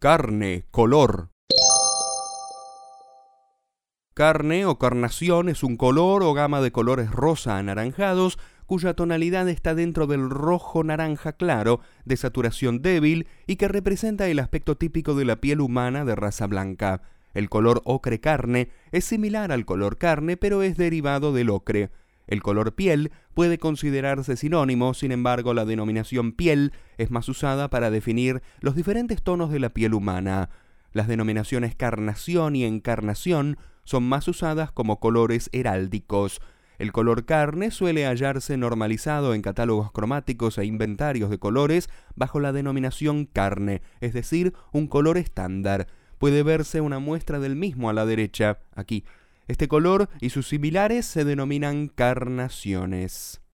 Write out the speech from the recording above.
Carne, color. Carne o carnación es un color o gama de colores rosa anaranjados cuya tonalidad está dentro del rojo naranja claro de saturación débil y que representa el aspecto típico de la piel humana de raza blanca. El color ocre carne es similar al color carne pero es derivado del ocre. El color piel puede considerarse sinónimo, sin embargo la denominación piel es más usada para definir los diferentes tonos de la piel humana. Las denominaciones carnación y encarnación son más usadas como colores heráldicos. El color carne suele hallarse normalizado en catálogos cromáticos e inventarios de colores bajo la denominación carne, es decir, un color estándar. Puede verse una muestra del mismo a la derecha, aquí. Este color y sus similares se denominan carnaciones.